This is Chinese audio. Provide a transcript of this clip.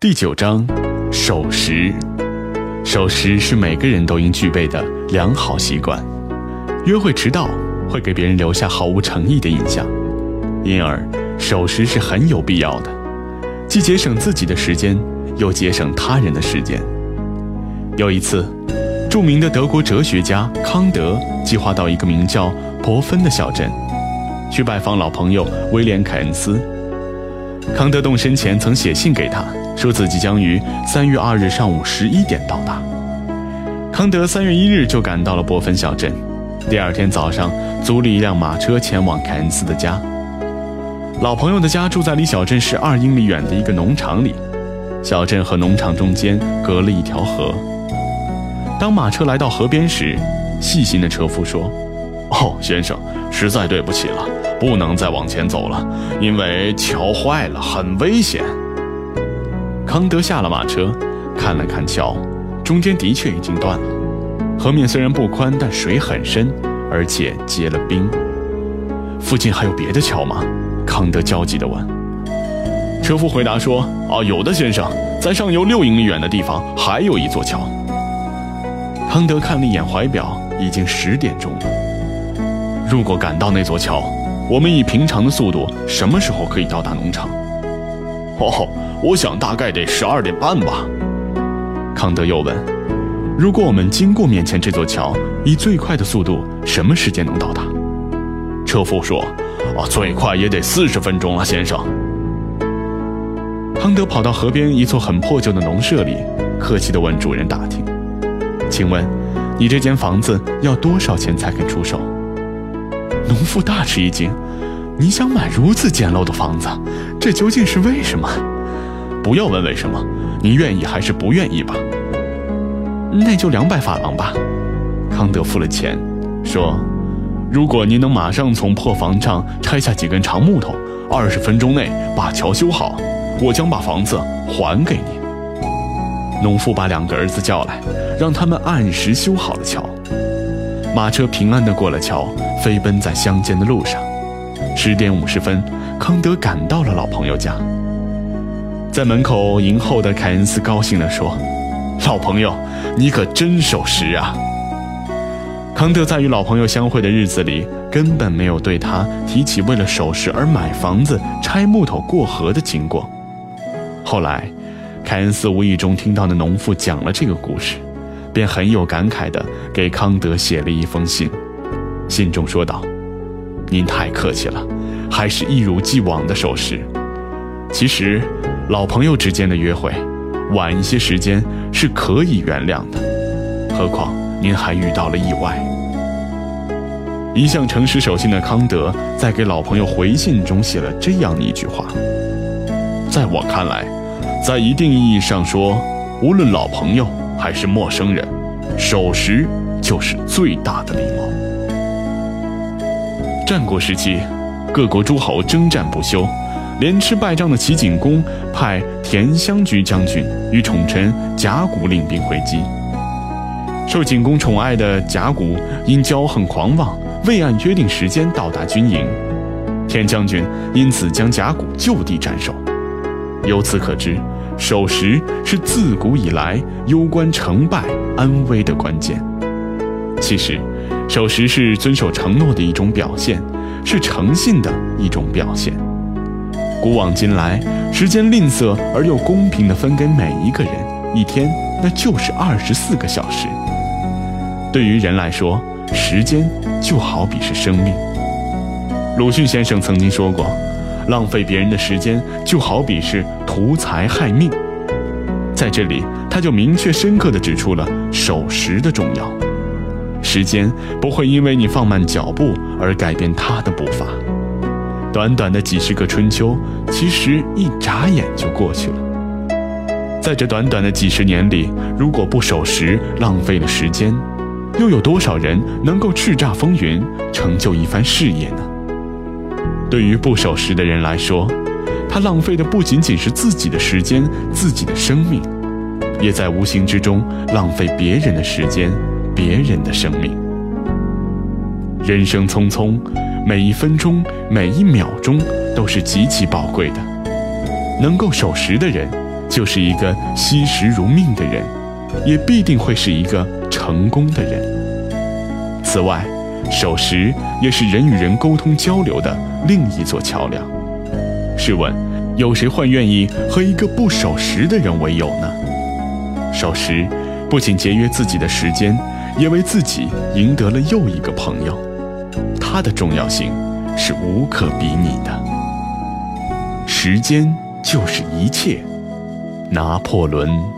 第九章，守时。守时是每个人都应具备的良好习惯。约会迟到会给别人留下毫无诚意的印象，因而守时是很有必要的，既节省自己的时间，又节省他人的时间。有一次，著名的德国哲学家康德计划到一个名叫伯芬的小镇，去拜访老朋友威廉·凯恩斯。康德动身前曾写信给他。说自己将于三月二日上午十一点到达。康德三月一日就赶到了波芬小镇，第二天早上租了一辆马车前往凯恩斯的家。老朋友的家住在离小镇十二英里远的一个农场里，小镇和农场中间隔了一条河。当马车来到河边时，细心的车夫说：“哦，先生，实在对不起了，不能再往前走了，因为桥坏了，很危险。”康德下了马车，看了看桥，中间的确已经断了。河面虽然不宽，但水很深，而且结了冰。附近还有别的桥吗？康德焦急地问。车夫回答说：“啊，有的，先生，在上游六英里远的地方还有一座桥。”康德看了一眼怀表，已经十点钟了。如果赶到那座桥，我们以平常的速度，什么时候可以到达农场？哦。我想大概得十二点半吧。康德又问：“如果我们经过面前这座桥，以最快的速度，什么时间能到达？”车夫说：“啊，最快也得四十分钟了，先生。”康德跑到河边一座很破旧的农舍里，客气地问主人打听：“请问，你这间房子要多少钱才肯出手？”农妇大吃一惊：“你想买如此简陋的房子，这究竟是为什么？”不要问为什么，你愿意还是不愿意吧？那就两百法郎吧。康德付了钱，说：“如果您能马上从破房上拆下几根长木头，二十分钟内把桥修好，我将把房子还给您。”农夫把两个儿子叫来，让他们按时修好了桥。马车平安地过了桥，飞奔在乡间的路上。十点五十分，康德赶到了老朋友家。在门口迎候的凯恩斯高兴地说：“老朋友，你可真守时啊！”康德在与老朋友相会的日子里，根本没有对他提起为了守时而买房子、拆木头过河的经过。后来，凯恩斯无意中听到那农妇讲了这个故事，便很有感慨地给康德写了一封信，信中说道：“您太客气了，还是一如既往的守时。其实……”老朋友之间的约会，晚一些时间是可以原谅的，何况您还遇到了意外。一向诚实守信的康德，在给老朋友回信中写了这样一句话：在我看来，在一定意义上说，无论老朋友还是陌生人，守时就是最大的礼貌。战国时期，各国诸侯征战不休。连吃败仗的齐景公派田襄居将军与宠臣贾谷领兵回击。受景公宠爱的贾谷因骄横狂妄，未按约定时间到达军营，田将军因此将贾谷就地斩首。由此可知，守时是自古以来攸关成败安危的关键。其实，守时是遵守承诺的一种表现，是诚信的一种表现。古往今来，时间吝啬而又公平地分给每一个人，一天那就是二十四个小时。对于人来说，时间就好比是生命。鲁迅先生曾经说过：“浪费别人的时间，就好比是图财害命。”在这里，他就明确深刻地指出了守时的重要。时间不会因为你放慢脚步而改变它的步伐。短短的几十个春秋，其实一眨眼就过去了。在这短短的几十年里，如果不守时，浪费了时间，又有多少人能够叱咤风云，成就一番事业呢？对于不守时的人来说，他浪费的不仅仅是自己的时间、自己的生命，也在无形之中浪费别人的时间、别人的生命。人生匆匆。每一分钟，每一秒钟都是极其宝贵的。能够守时的人，就是一个惜时如命的人，也必定会是一个成功的人。此外，守时也是人与人沟通交流的另一座桥梁。试问，有谁会愿意和一个不守时的人为友呢？守时不仅节约自己的时间，也为自己赢得了又一个朋友。他的重要性是无可比拟的。时间就是一切。拿破仑。